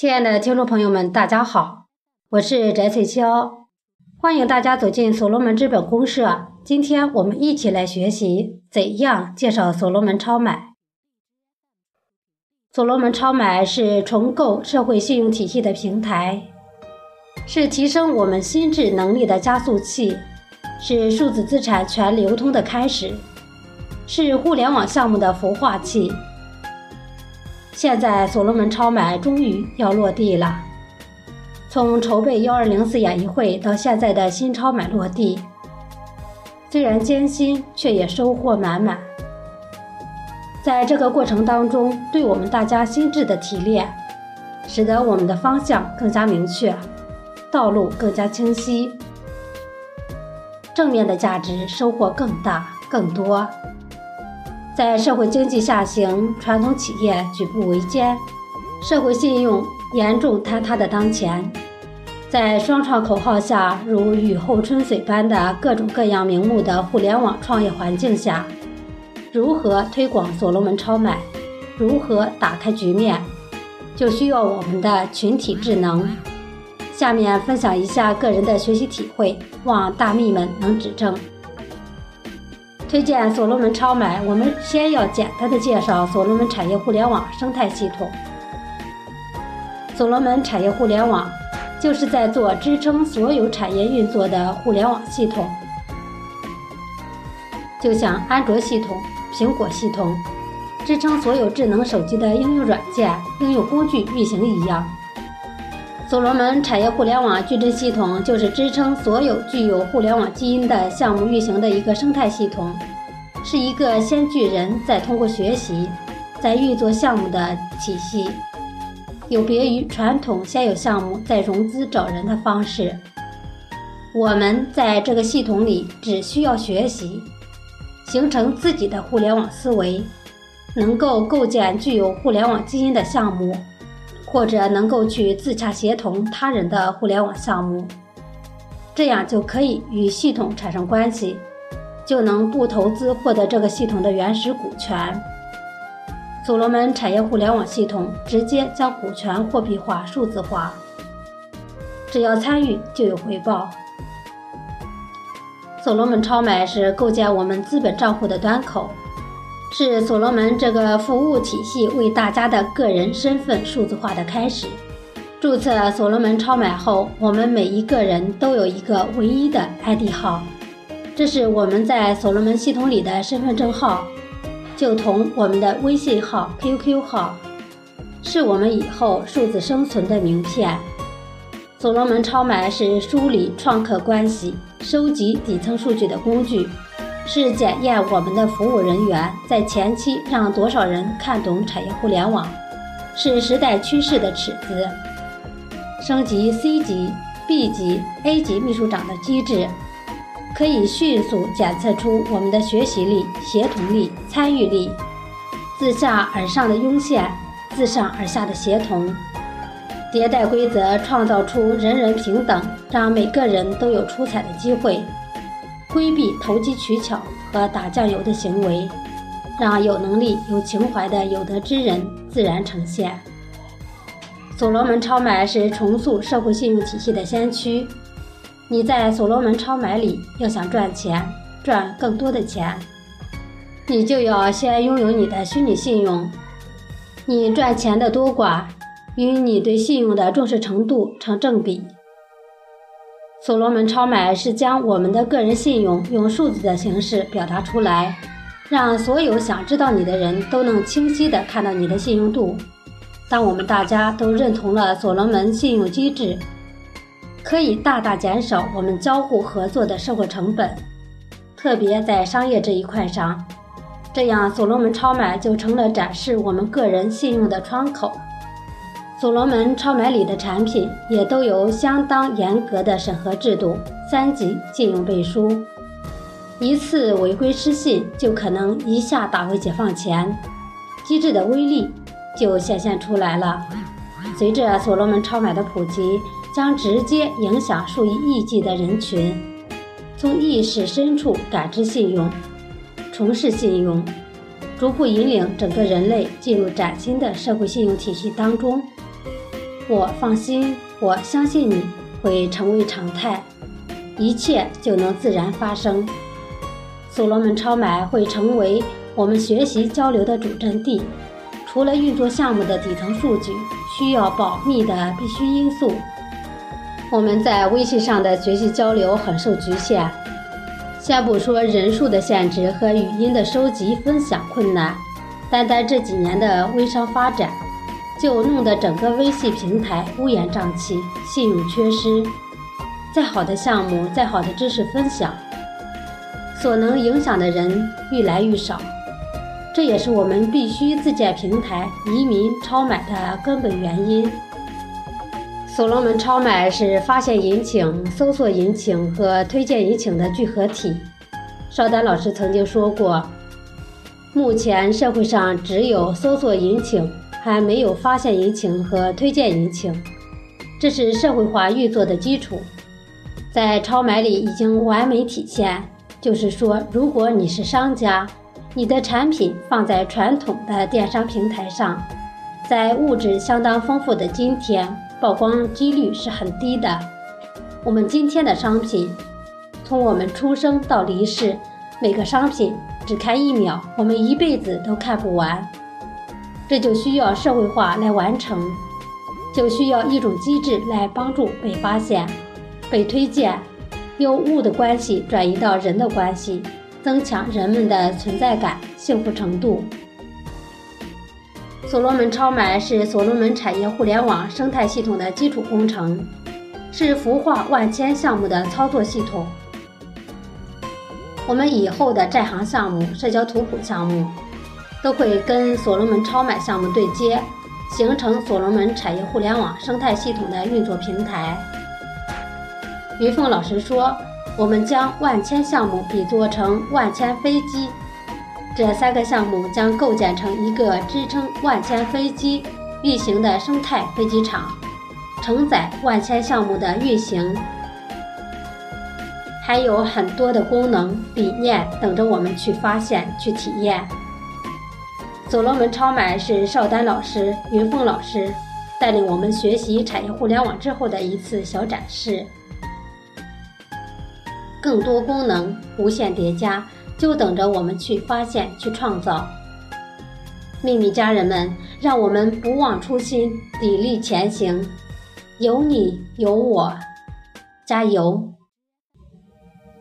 亲爱的听众朋友们，大家好，我是翟翠霄，欢迎大家走进所罗门资本公社。今天我们一起来学习怎样介绍所罗门超买。所罗门超买是重构社会信用体系的平台，是提升我们心智能力的加速器，是数字资产全流通的开始，是互联网项目的孵化器。现在所罗门超买终于要落地了。从筹备幺二零四演艺会到现在的新超买落地，虽然艰辛，却也收获满满。在这个过程当中，对我们大家心智的提炼，使得我们的方向更加明确，道路更加清晰，正面的价值收获更大更多。在社会经济下行、传统企业举步维艰、社会信用严重坍塌的当前，在双创口号下如雨后春笋般的各种各样名目的互联网创业环境下，如何推广所罗门超买？如何打开局面？就需要我们的群体智能。下面分享一下个人的学习体会，望大蜜们能指正。推荐所罗门超买，我们先要简单的介绍所罗门产业互联网生态系统。所罗门产业互联网就是在做支撑所有产业运作的互联网系统，就像安卓系统、苹果系统支撑所有智能手机的应用软件、应用工具运行一样。所罗门产业互联网矩阵系统就是支撑所有具有互联网基因的项目运行的一个生态系统，是一个先聚人再通过学习再运作项目的体系，有别于传统先有项目再融资找人的方式。我们在这个系统里只需要学习，形成自己的互联网思维，能够构建具有互联网基因的项目。或者能够去自洽协同他人的互联网项目，这样就可以与系统产生关系，就能不投资获得这个系统的原始股权。所罗门产业互联网系统直接将股权货币化、数字化，只要参与就有回报。所罗门超买是构建我们资本账户的端口。是所罗门这个服务体系为大家的个人身份数字化的开始。注册所罗门超买后，我们每一个人都有一个唯一的 ID 号，这是我们在所罗门系统里的身份证号，就同我们的微信号、QQ 号，是我们以后数字生存的名片。所罗门超买是梳理创客关系、收集底层数据的工具。是检验我们的服务人员在前期让多少人看懂产业互联网，是时代趋势的尺子。升级 C 级、B 级、A 级秘书长的机制，可以迅速检测出我们的学习力、协同力、参与力，自下而上的涌现，自上而下的协同，迭代规则，创造出人人平等，让每个人都有出彩的机会。规避投机取巧和打酱油的行为，让有能力、有情怀的有德之人自然呈现。所罗门超买是重塑社会信用体系的先驱。你在所罗门超买里要想赚钱，赚更多的钱，你就要先拥有你的虚拟信用。你赚钱的多寡与你对信用的重视程度成正比。所罗门超买是将我们的个人信用用数字的形式表达出来，让所有想知道你的人都能清晰地看到你的信用度。当我们大家都认同了所罗门信用机制，可以大大减少我们交互合作的社会成本，特别在商业这一块上，这样所罗门超买就成了展示我们个人信用的窗口。所罗门超买里的产品也都有相当严格的审核制度，三级信用背书，一次违规失信就可能一下打回解放前，机制的威力就显现出来了。随着所罗门超买的普及，将直接影响数以亿计的人群，从意识深处感知信用，重视信用，逐步引领整个人类进入崭新的社会信用体系当中。我放心，我相信你会成为常态，一切就能自然发生。所罗门超买会成为我们学习交流的主阵地。除了运作项目的底层数据需要保密的必须因素，我们在微信上的学习交流很受局限。先不说人数的限制和语音的收集分享困难，单单这几年的微商发展，就弄得整个微信平台乌烟瘴气、信用缺失。再好的项目，再好的知识分享，所能影响的人愈来愈少。这也是我们必须自建平台、移民超买的根本原因。所罗门超买是发现引擎、搜索引擎和推荐引擎的聚合体。邵丹老师曾经说过，目前社会上只有搜索引擎，还没有发现引擎和推荐引擎，这是社会化运作的基础，在超买里已经完美体现。就是说，如果你是商家，你的产品放在传统的电商平台上，在物质相当丰富的今天。曝光几率是很低的。我们今天的商品，从我们出生到离世，每个商品只看一秒，我们一辈子都看不完。这就需要社会化来完成，就需要一种机制来帮助被发现、被推荐，由物的关系转移到人的关系，增强人们的存在感、幸福程度。所罗门超买是所罗门产业互联网生态系统的基础工程，是孵化万千项目的操作系统。我们以后的在行项目、社交图谱项目，都会跟所罗门超买项目对接，形成所罗门产业互联网生态系统的运作平台。于凤老师说，我们将万千项目比作成万千飞机。这三个项目将构建成一个支撑万千飞机运行的生态飞机场，承载万千项目的运行，还有很多的功能理念等着我们去发现、去体验。所罗门超买是邵丹老师、云凤老师带领我们学习产业互联网之后的一次小展示，更多功能无限叠加。就等着我们去发现、去创造。秘密家人们，让我们不忘初心，砥砺前行。有你有我，加油！